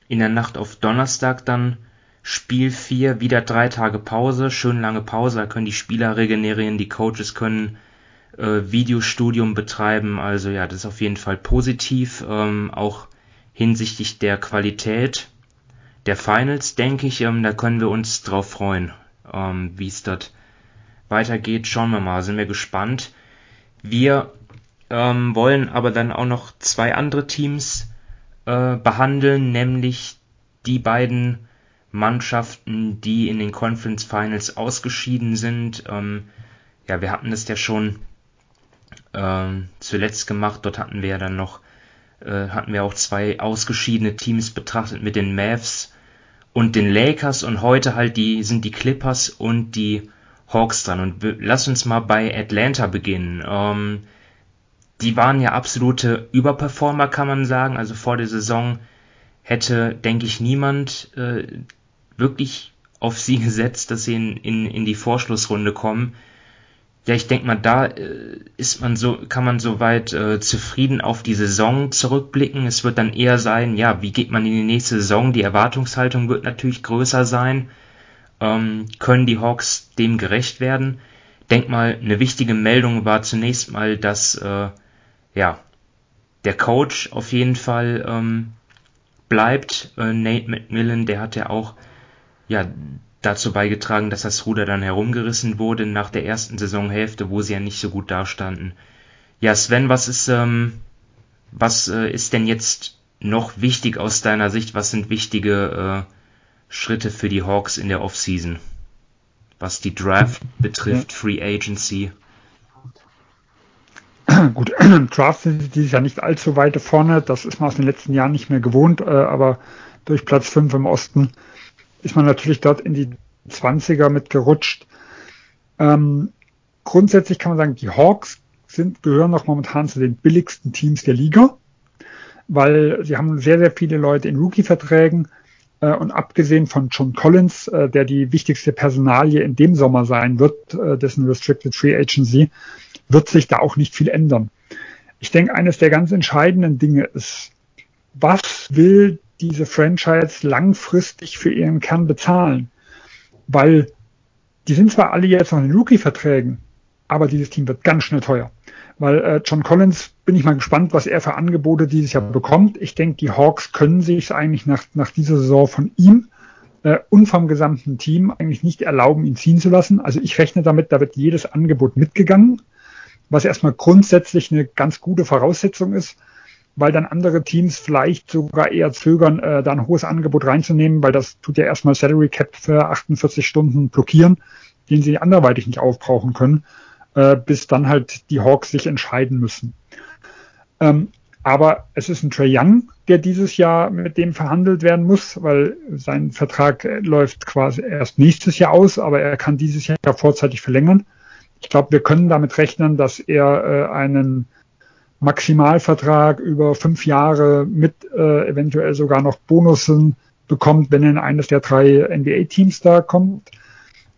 in der Nacht auf Donnerstag dann Spiel 4, wieder drei Tage Pause, schön lange Pause, da können die Spieler regenerieren, die Coaches können äh, Videostudium betreiben, also ja, das ist auf jeden Fall positiv, ähm, auch hinsichtlich der Qualität der Finals, denke ich, ähm, da können wir uns drauf freuen, ähm, wie es dort weitergeht. Schauen wir mal, sind wir gespannt. Wir ähm, wollen aber dann auch noch zwei andere Teams äh, behandeln, nämlich die beiden Mannschaften, die in den Conference Finals ausgeschieden sind. Ähm, ja, wir hatten das ja schon ähm, zuletzt gemacht. Dort hatten wir ja dann noch äh, hatten wir auch zwei ausgeschiedene Teams betrachtet mit den Mavs und den Lakers und heute halt die sind die Clippers und die Hawks dran. Und lass uns mal bei Atlanta beginnen. Ähm, die waren ja absolute Überperformer, kann man sagen. Also vor der Saison hätte, denke ich, niemand äh, wirklich auf sie <laughs> gesetzt, dass sie in, in, in die Vorschlussrunde kommen. Ja, ich denke mal, da äh, ist man so, kann man soweit äh, zufrieden auf die Saison zurückblicken. Es wird dann eher sein, ja, wie geht man in die nächste Saison? Die Erwartungshaltung wird natürlich größer sein ähm, können die Hawks dem gerecht werden. Denk mal, eine wichtige Meldung war zunächst mal, dass äh, ja der Coach auf jeden Fall ähm, bleibt. Äh, Nate McMillan, der hat ja auch ja dazu beigetragen, dass das Ruder dann herumgerissen wurde nach der ersten Saisonhälfte, wo sie ja nicht so gut dastanden. Ja, Sven, was ist ähm, was äh, ist denn jetzt noch wichtig aus deiner Sicht? Was sind wichtige äh, Schritte für die Hawks in der Offseason, was die Draft betrifft, Free Agency. <clears throat> Gut, <clears throat> Draft sind dieses Jahr nicht allzu weit vorne, das ist man aus den letzten Jahren nicht mehr gewohnt, äh, aber durch Platz 5 im Osten ist man natürlich dort in die 20er mitgerutscht. Ähm, grundsätzlich kann man sagen, die Hawks sind, gehören noch momentan zu den billigsten Teams der Liga, weil sie haben sehr, sehr viele Leute in Rookie-Verträgen äh, und abgesehen von John Collins, äh, der die wichtigste Personalie in dem Sommer sein wird, äh, dessen Restricted Free Agency, wird sich da auch nicht viel ändern. Ich denke, eines der ganz entscheidenden Dinge ist, was will diese Franchise langfristig für ihren Kern bezahlen? Weil die sind zwar alle jetzt noch in Rookie-Verträgen, aber dieses Team wird ganz schnell teuer. Weil äh, John Collins bin ich mal gespannt, was er für Angebote dieses Jahr bekommt. Ich denke, die Hawks können sich eigentlich nach, nach dieser Saison von ihm äh, und vom gesamten Team eigentlich nicht erlauben, ihn ziehen zu lassen. Also ich rechne damit, da wird jedes Angebot mitgegangen, was erstmal grundsätzlich eine ganz gute Voraussetzung ist, weil dann andere Teams vielleicht sogar eher zögern, äh, da ein hohes Angebot reinzunehmen, weil das tut ja erstmal Salary Cap für 48 Stunden blockieren, den sie anderweitig nicht aufbrauchen können äh, bis dann halt die Hawks sich entscheiden müssen. Ähm, aber es ist ein Trey Young, der dieses Jahr mit dem verhandelt werden muss, weil sein Vertrag läuft quasi erst nächstes Jahr aus, aber er kann dieses Jahr vorzeitig verlängern. Ich glaube, wir können damit rechnen, dass er äh, einen Maximalvertrag über fünf Jahre mit äh, eventuell sogar noch Bonussen bekommt, wenn er in eines der drei NBA-Teams da kommt.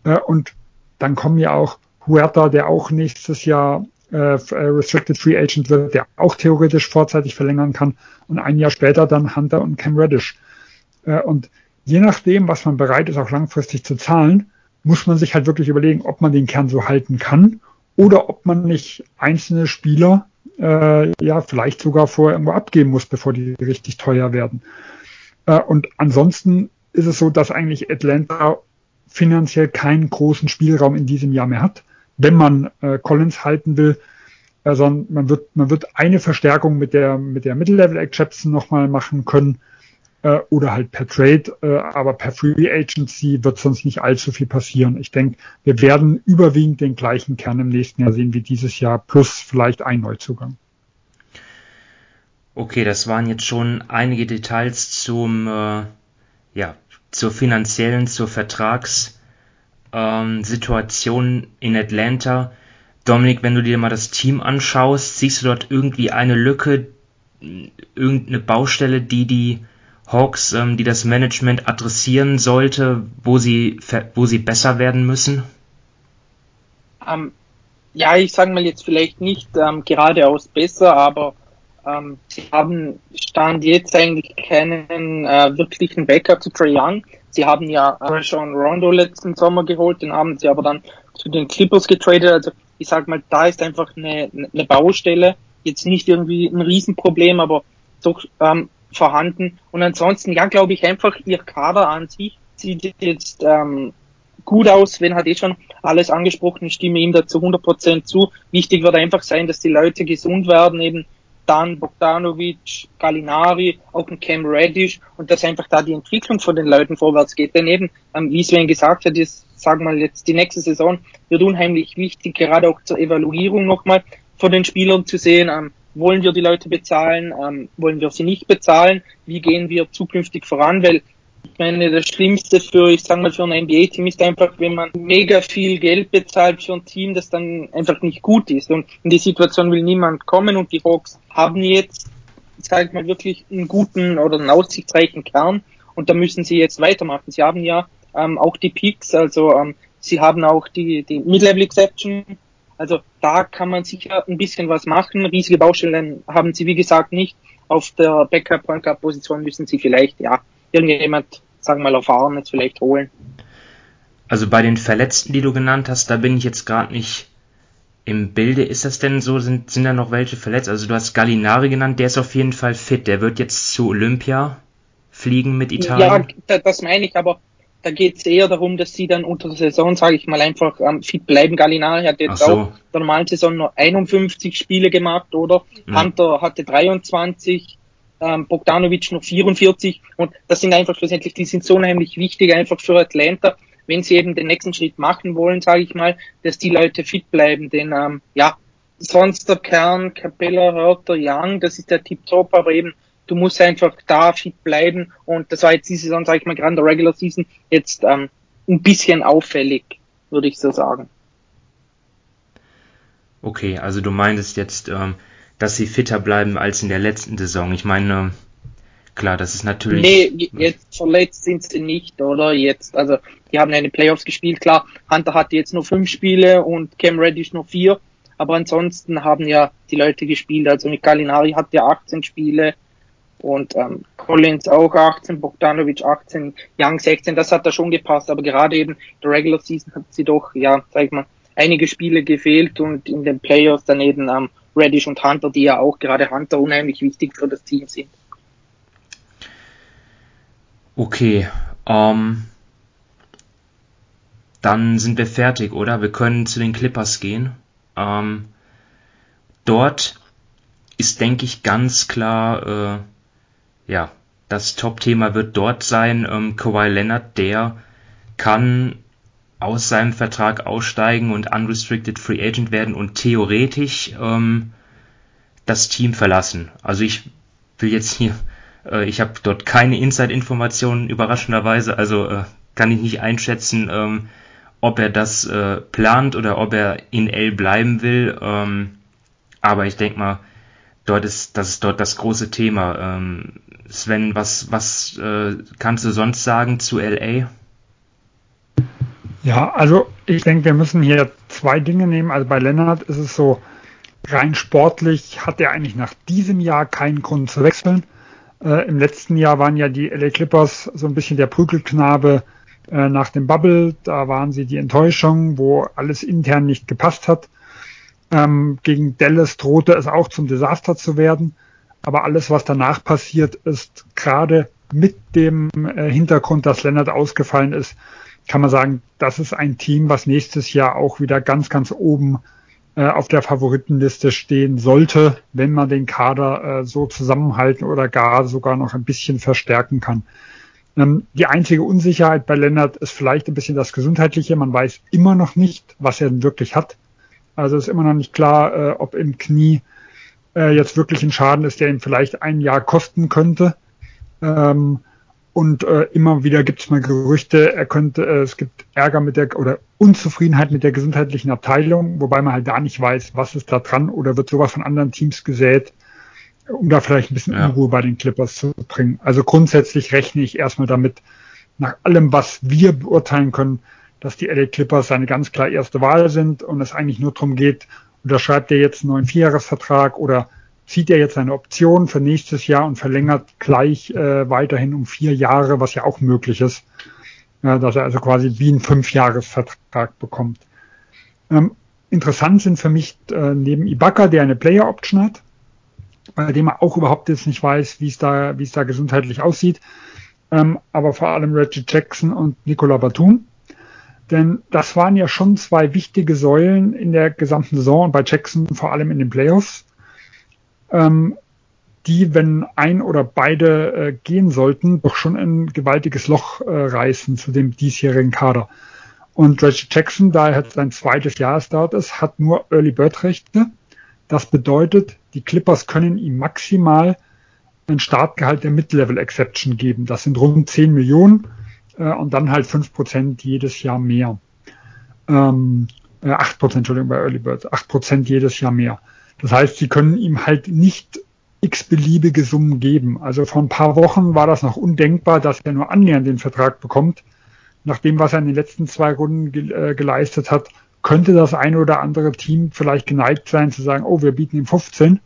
Äh, und dann kommen ja auch Huerta, der auch nächstes Jahr äh, äh, Restricted Free Agent wird, der auch theoretisch vorzeitig verlängern kann und ein Jahr später dann Hunter und Cam Reddish. Äh, und je nachdem, was man bereit ist, auch langfristig zu zahlen, muss man sich halt wirklich überlegen, ob man den Kern so halten kann oder ob man nicht einzelne Spieler äh, ja vielleicht sogar vorher irgendwo abgeben muss, bevor die richtig teuer werden. Äh, und ansonsten ist es so, dass eigentlich Atlanta finanziell keinen großen Spielraum in diesem Jahr mehr hat wenn man äh, Collins halten will, also man wird, man wird eine Verstärkung mit der, mit der Middle-Level Exception nochmal machen können, äh, oder halt per Trade, äh, aber per Free Agency wird sonst nicht allzu viel passieren. Ich denke, wir werden überwiegend den gleichen Kern im nächsten Jahr sehen wie dieses Jahr, plus vielleicht ein Neuzugang. Okay, das waren jetzt schon einige Details zum, äh, ja, zur finanziellen, zur Vertrags- ähm, in Atlanta. Dominik, wenn du dir mal das Team anschaust, siehst du dort irgendwie eine Lücke, irgendeine Baustelle, die die Hawks, ähm, die das Management adressieren sollte, wo sie, wo sie besser werden müssen? Ähm, ja, ich sage mal jetzt vielleicht nicht ähm, geradeaus besser, aber ähm, sie haben Stand jetzt eigentlich keinen äh, wirklichen Backup zu Trae Young. Sie haben ja äh, schon Rondo letzten Sommer geholt, den haben sie aber dann zu den Clippers getradet. Also ich sag mal, da ist einfach eine, eine Baustelle. Jetzt nicht irgendwie ein Riesenproblem, aber doch ähm, vorhanden. Und ansonsten, ja, glaube ich einfach, ihr Kader an sich sieht jetzt ähm, gut aus. Sven hat eh schon alles angesprochen. Ich stimme ihm dazu 100% zu. Wichtig wird einfach sein, dass die Leute gesund werden, eben dann Bogdanovic, Gallinari, auch ein Cam Reddish und dass einfach da die Entwicklung von den Leuten vorwärts geht. Denn eben, ähm, wie Sven gesagt hat, ist, sagen wir mal jetzt, die nächste Saison wird unheimlich wichtig, gerade auch zur Evaluierung nochmal von den Spielern zu sehen. Ähm, wollen wir die Leute bezahlen? Ähm, wollen wir sie nicht bezahlen? Wie gehen wir zukünftig voran? Weil ich meine, das Schlimmste für, ich sag mal, für ein NBA-Team ist einfach, wenn man mega viel Geld bezahlt für ein Team, das dann einfach nicht gut ist. Und in die Situation will niemand kommen und die Hawks haben jetzt, sag ich mal, wirklich einen guten oder einen aussichtsreichen Kern und da müssen sie jetzt weitermachen. Sie haben ja ähm, auch die Picks, also ähm, sie haben auch die, die Mid-Level Exception, also da kann man sicher ein bisschen was machen. Riesige Baustellen haben sie, wie gesagt, nicht. Auf der Backup Point Guard Position müssen sie vielleicht, ja, irgendjemand, sagen wir mal, erfahren jetzt vielleicht holen. Also bei den Verletzten, die du genannt hast, da bin ich jetzt gerade nicht im Bilde. Ist das denn so? Sind, sind da noch welche verletzt? Also du hast Gallinari genannt, der ist auf jeden Fall fit. Der wird jetzt zu Olympia fliegen mit Italien. Ja, das meine ich, aber da geht es eher darum, dass sie dann unter der Saison, sage ich mal, einfach ähm, fit bleiben. Gallinari hat jetzt so. auch in der normalen Saison nur 51 Spiele gemacht, oder? Ja. Hunter hatte 23, ähm, Bogdanovic noch 44 und das sind einfach schlussendlich, die sind so unheimlich wichtig einfach für Atlanta, wenn sie eben den nächsten Schritt machen wollen, sage ich mal, dass die Leute fit bleiben, denn ähm, ja, sonst der Kern, Capella, Hörter, Young, das ist der Tip Top, aber eben du musst einfach da fit bleiben und das war jetzt diese Saison, sage ich mal, gerade in der Regular Season jetzt ähm, ein bisschen auffällig, würde ich so sagen. Okay, also du meintest jetzt, ähm, dass sie fitter bleiben als in der letzten Saison. Ich meine, klar, das ist natürlich. Nee, jetzt verletzt sind sie nicht, oder? Jetzt, also die haben ja in den Playoffs gespielt, klar. Hunter hatte jetzt nur fünf Spiele und Cam Reddish nur vier. Aber ansonsten haben ja die Leute gespielt. Also mit Gallinari hat ja 18 Spiele, und ähm, Collins auch 18, Bogdanovic 18, Young 16, das hat da schon gepasst, aber gerade eben der Regular Season hat sie doch, ja, sag ich mal, einige Spiele gefehlt und in den Playoffs daneben ähm, Reddish und Hunter, die ja auch gerade Hunter unheimlich wichtig für das Team sind. Okay, ähm, dann sind wir fertig, oder? Wir können zu den Clippers gehen. Ähm, dort ist, denke ich, ganz klar äh, ja, das Top-Thema wird dort sein. Ähm, Kawhi Leonard, der kann aus seinem Vertrag aussteigen und unrestricted Free Agent werden und theoretisch ähm, das Team verlassen. Also ich will jetzt hier, äh, ich habe dort keine Inside-Informationen überraschenderweise, also äh, kann ich nicht einschätzen, ähm, ob er das äh, plant oder ob er in L bleiben will. Ähm, aber ich denke mal, dort ist das ist dort das große Thema. Ähm, Sven, was, was äh, kannst du sonst sagen zu LA? Ja, also ich denke, wir müssen hier zwei Dinge nehmen. Also bei Lennart ist es so, rein sportlich hat er eigentlich nach diesem Jahr keinen Grund zu wechseln. Äh, Im letzten Jahr waren ja die LA Clippers so ein bisschen der Prügelknabe äh, nach dem Bubble. Da waren sie die Enttäuschung, wo alles intern nicht gepasst hat. Ähm, gegen Dallas drohte es auch zum Desaster zu werden. Aber alles, was danach passiert ist, gerade mit dem äh, Hintergrund, dass Lennart ausgefallen ist, kann man sagen, das ist ein Team, was nächstes Jahr auch wieder ganz, ganz oben äh, auf der Favoritenliste stehen sollte, wenn man den Kader äh, so zusammenhalten oder gar sogar noch ein bisschen verstärken kann. Ähm, die einzige Unsicherheit bei Lennart ist vielleicht ein bisschen das Gesundheitliche. Man weiß immer noch nicht, was er denn wirklich hat. Also ist immer noch nicht klar, äh, ob im Knie äh, jetzt wirklich ein Schaden ist, der ihn vielleicht ein Jahr kosten könnte. Ähm, und äh, immer wieder gibt es mal Gerüchte, er könnte, äh, es gibt Ärger mit der oder Unzufriedenheit mit der gesundheitlichen Abteilung, wobei man halt da nicht weiß, was ist da dran oder wird sowas von anderen Teams gesät. um da vielleicht ein bisschen ja. Unruhe bei den Clippers zu bringen. Also grundsätzlich rechne ich erstmal damit, nach allem, was wir beurteilen können, dass die LA Clippers seine ganz klar erste Wahl sind und es eigentlich nur darum geht, unterschreibt er jetzt einen neuen Vierjahresvertrag oder zieht er jetzt eine Option für nächstes Jahr und verlängert gleich äh, weiterhin um vier Jahre, was ja auch möglich ist, äh, dass er also quasi wie einen Fünfjahresvertrag bekommt. Ähm, interessant sind für mich äh, neben Ibaka, der eine Player Option hat, bei dem er auch überhaupt jetzt nicht weiß, wie es da, wie es da gesundheitlich aussieht, ähm, aber vor allem Reggie Jackson und Nicola Batum. Denn das waren ja schon zwei wichtige Säulen in der gesamten Saison und bei Jackson vor allem in den Playoffs, ähm, die, wenn ein oder beide äh, gehen sollten, doch schon ein gewaltiges Loch äh, reißen zu dem diesjährigen Kader. Und Reggie Jackson, da er sein zweites Jahr dort ist, hat nur Early Bird Rechte. Das bedeutet, die Clippers können ihm maximal ein Startgehalt der Mid-Level Exception geben. Das sind rund 10 Millionen äh, und dann halt 5% jedes Jahr mehr. Ähm, äh, 8%, Entschuldigung, bei Early Bird, 8% jedes Jahr mehr. Das heißt, sie können ihm halt nicht x-beliebige Summen geben. Also vor ein paar Wochen war das noch undenkbar, dass er nur annähernd den Vertrag bekommt. Nach dem, was er in den letzten zwei Runden ge äh, geleistet hat, könnte das eine oder andere Team vielleicht geneigt sein zu sagen, oh, wir bieten ihm 15.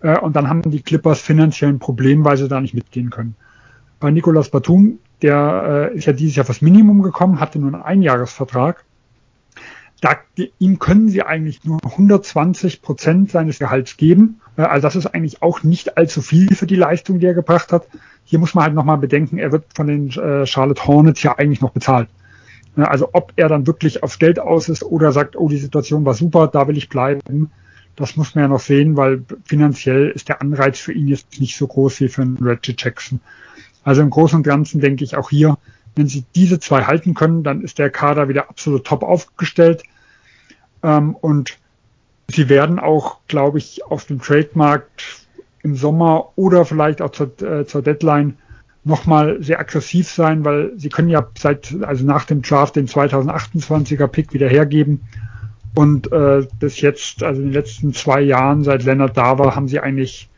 Äh, und dann haben die Clippers finanziell ein Problem, weil sie da nicht mitgehen können. Bei Nicolas Batum der äh, ist ja dieses Jahr fürs Minimum gekommen, hatte nur einen Einjahresvertrag. Da, ihm können sie eigentlich nur 120 Prozent seines Gehalts geben. Äh, also das ist eigentlich auch nicht allzu viel für die Leistung, die er gebracht hat. Hier muss man halt nochmal bedenken, er wird von den äh, Charlotte Hornets ja eigentlich noch bezahlt. Also ob er dann wirklich aufs Geld aus ist oder sagt, oh, die Situation war super, da will ich bleiben, das muss man ja noch sehen, weil finanziell ist der Anreiz für ihn jetzt nicht so groß wie für einen Reggie Jackson. Also im Großen und Ganzen denke ich auch hier, wenn sie diese zwei halten können, dann ist der Kader wieder absolut top aufgestellt. Ähm, und sie werden auch, glaube ich, auf dem Trademarkt im Sommer oder vielleicht auch zur, äh, zur Deadline nochmal sehr aggressiv sein, weil sie können ja seit, also nach dem Draft den 2028er Pick wieder hergeben. Und äh, bis jetzt, also in den letzten zwei Jahren, seit Leonard da war, haben sie eigentlich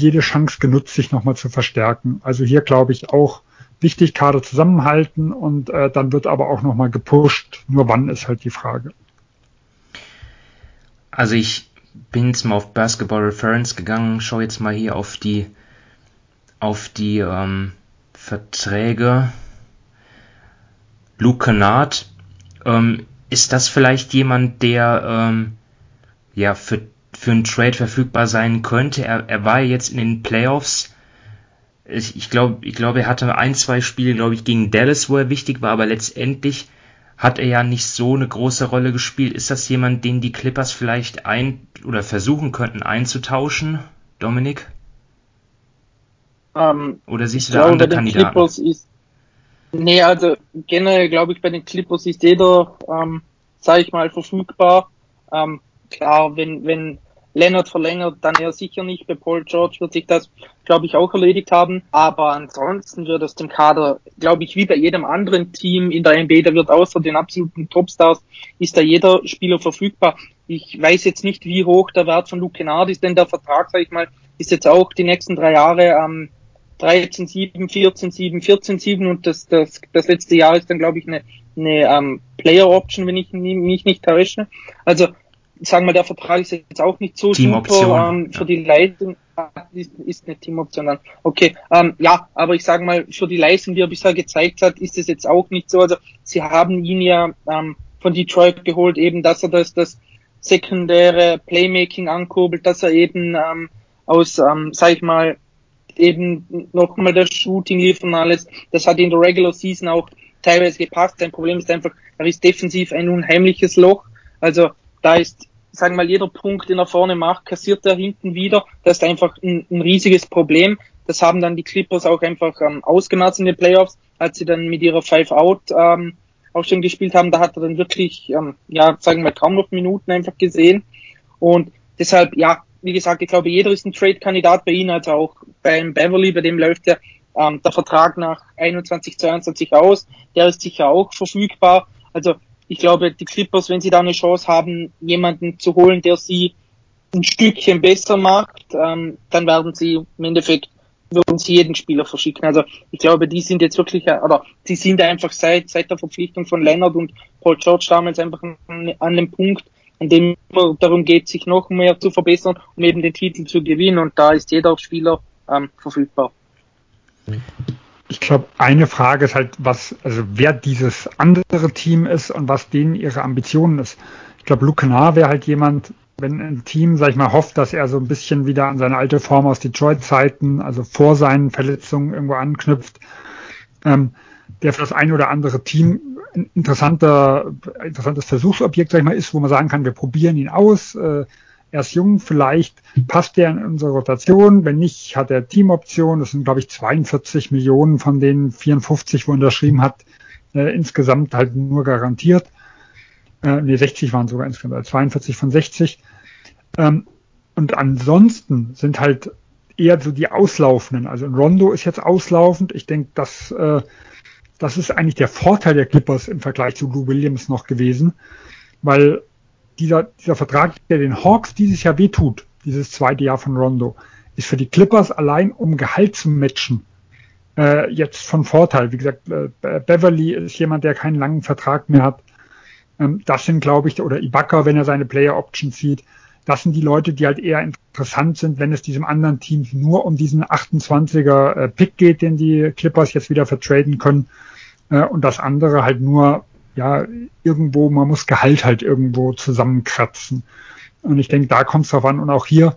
jede Chance genutzt, sich nochmal zu verstärken. Also hier glaube ich auch wichtig, Kader zusammenhalten und äh, dann wird aber auch nochmal gepusht. Nur wann ist halt die Frage. Also ich bin jetzt mal auf Basketball Reference gegangen, schaue jetzt mal hier auf die auf die ähm, Verträge. Luke Kennard, ähm, ist das vielleicht jemand, der ähm, ja für für einen Trade verfügbar sein könnte. Er, er war jetzt in den Playoffs. Ich, ich glaube, ich glaub, er hatte ein, zwei Spiele, glaube ich, gegen Dallas, wo er wichtig war, aber letztendlich hat er ja nicht so eine große Rolle gespielt. Ist das jemand, den die Clippers vielleicht ein oder versuchen könnten einzutauschen, Dominik? Ähm, oder siehst du da andere Kandidaten? Clippers ist, nee, also generell glaube ich, bei den Clippers ist jeder, ähm, sage ich mal, verfügbar. Ähm, klar, wenn, wenn Leonard verlängert, dann eher sicher nicht. Bei Paul George wird sich das, glaube ich, auch erledigt haben. Aber ansonsten wird es dem Kader, glaube ich, wie bei jedem anderen Team in der NBA, da wird außer den absoluten Topstars, ist da jeder Spieler verfügbar. Ich weiß jetzt nicht, wie hoch der Wert von Luke Kennard ist, denn der Vertrag, sag ich mal, ist jetzt auch die nächsten drei Jahre ähm, 13, 7, 14, 7, 14, 7 und das, das, das letzte Jahr ist dann, glaube ich, eine, eine ähm, Player Option, wenn ich mich nicht täusche. Also sagen wir, der Vertrag ist jetzt auch nicht so super ähm, für die Leistung. Ist, ist eine Teamoption dann. Okay, ähm, ja, aber ich sage mal, für die Leistung, die er bisher gezeigt hat, ist es jetzt auch nicht so. Also sie haben ihn ja ähm, von Detroit geholt, eben, dass er das, das sekundäre Playmaking ankurbelt, dass er eben ähm, aus, ähm, sag ich mal, eben nochmal das Shooting liefern alles. Das hat in der Regular Season auch teilweise gepasst. Sein Problem ist einfach, er ist defensiv ein unheimliches Loch. Also da ist, sagen wir mal, jeder Punkt, den er vorne macht, kassiert er hinten wieder. Das ist einfach ein, ein riesiges Problem. Das haben dann die Clippers auch einfach ähm, ausgemerzt in den Playoffs, als sie dann mit ihrer Five-Out ähm, auch schon gespielt haben. Da hat er dann wirklich, ähm, ja, sagen wir mal, kaum noch Minuten einfach gesehen. Und deshalb, ja, wie gesagt, ich glaube, jeder ist ein Trade-Kandidat bei ihnen, also auch beim Beverly, bei dem läuft ja ähm, der Vertrag nach 21, 22 aus. Der ist sicher auch verfügbar. Also ich glaube, die Clippers, wenn sie da eine Chance haben, jemanden zu holen, der sie ein Stückchen besser macht, ähm, dann werden sie im Endeffekt würden sie jeden Spieler verschicken. Also ich glaube, die sind jetzt wirklich, oder die sind einfach seit, seit der Verpflichtung von Leonard und Paul George damals einfach an, an dem Punkt, an dem es darum geht, sich noch mehr zu verbessern, um eben den Titel zu gewinnen. Und da ist jeder Spieler ähm, verfügbar. Ich glaube, eine Frage ist halt, was, also wer dieses andere Team ist und was denen ihre Ambitionen ist. Ich glaube, Kennard wäre halt jemand, wenn ein Team, sag ich mal, hofft, dass er so ein bisschen wieder an seine alte Form aus Detroit-Zeiten, also vor seinen Verletzungen irgendwo anknüpft, ähm, der für das ein oder andere Team ein interessanter, interessantes Versuchsobjekt, sag ich mal, ist, wo man sagen kann, wir probieren ihn aus. Äh, er ist jung, vielleicht passt er in unsere Rotation. Wenn nicht, hat er Teamoption. Das sind, glaube ich, 42 Millionen von den 54, wo er unterschrieben hat, äh, insgesamt halt nur garantiert. Äh, nee, 60 waren sogar insgesamt, 42 von 60. Ähm, und ansonsten sind halt eher so die Auslaufenden. Also Rondo ist jetzt auslaufend. Ich denke, dass äh, das ist eigentlich der Vorteil der Clippers im Vergleich zu Lou Williams noch gewesen, weil dieser, dieser Vertrag, der den Hawks dieses Jahr wehtut, dieses zweite Jahr von Rondo, ist für die Clippers allein, um Gehalt zu matchen, äh, jetzt von Vorteil. Wie gesagt, äh, Beverly ist jemand, der keinen langen Vertrag mehr hat. Ähm, das sind, glaube ich, oder Ibaka, wenn er seine Player Option zieht, das sind die Leute, die halt eher interessant sind, wenn es diesem anderen Team nur um diesen 28er äh, Pick geht, den die Clippers jetzt wieder vertraden können. Äh, und das andere halt nur, ja, irgendwo, man muss Gehalt halt irgendwo zusammenkratzen. Und ich denke, da kommt es drauf an. Und auch hier,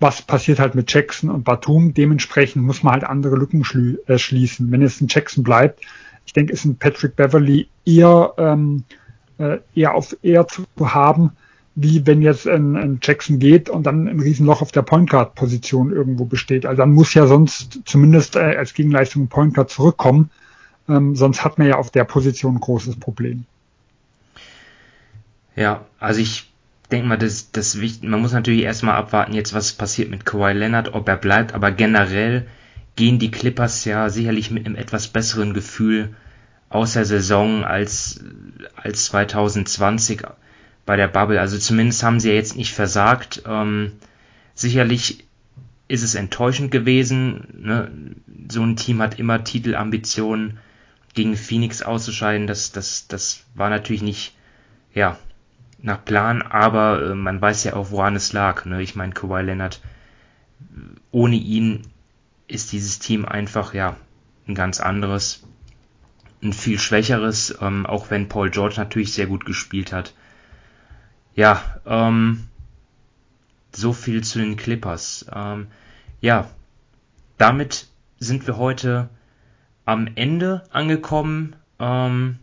was passiert halt mit Jackson und Batum? Dementsprechend muss man halt andere Lücken äh, schließen. Wenn es ein Jackson bleibt, ich denke, ist ein Patrick Beverly eher, ähm, äh, eher auf eher zu haben, wie wenn jetzt ein, ein Jackson geht und dann ein Riesenloch auf der Point Guard Position irgendwo besteht. Also dann muss ja sonst zumindest äh, als Gegenleistung ein Point Guard zurückkommen. Ähm, sonst hat man ja auf der Position ein großes Problem. Ja, also ich denke mal, das, das wichtig, man muss natürlich erstmal abwarten, jetzt was passiert mit Kawhi Leonard, ob er bleibt, aber generell gehen die Clippers ja sicherlich mit einem etwas besseren Gefühl aus der Saison als, als 2020 bei der Bubble. Also zumindest haben sie ja jetzt nicht versagt. Ähm, sicherlich ist es enttäuschend gewesen. Ne? So ein Team hat immer Titelambitionen. Gegen Phoenix auszuscheiden, das, das, das war natürlich nicht ja, nach Plan, aber äh, man weiß ja auch, woran es lag. Ne? Ich meine, Kawhi Leonard, ohne ihn ist dieses Team einfach ja ein ganz anderes, ein viel schwächeres, ähm, auch wenn Paul George natürlich sehr gut gespielt hat. Ja, ähm, so viel zu den Clippers. Ähm, ja, damit sind wir heute am Ende angekommen. Ähm,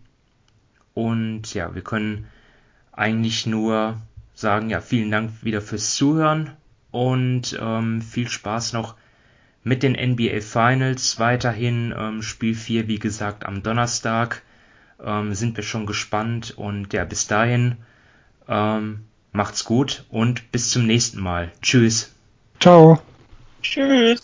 und ja, wir können eigentlich nur sagen, ja, vielen Dank wieder fürs Zuhören und ähm, viel Spaß noch mit den NBA Finals. Weiterhin ähm, Spiel 4, wie gesagt, am Donnerstag. Ähm, sind wir schon gespannt und ja, bis dahin ähm, macht's gut und bis zum nächsten Mal. Tschüss. Ciao. Tschüss.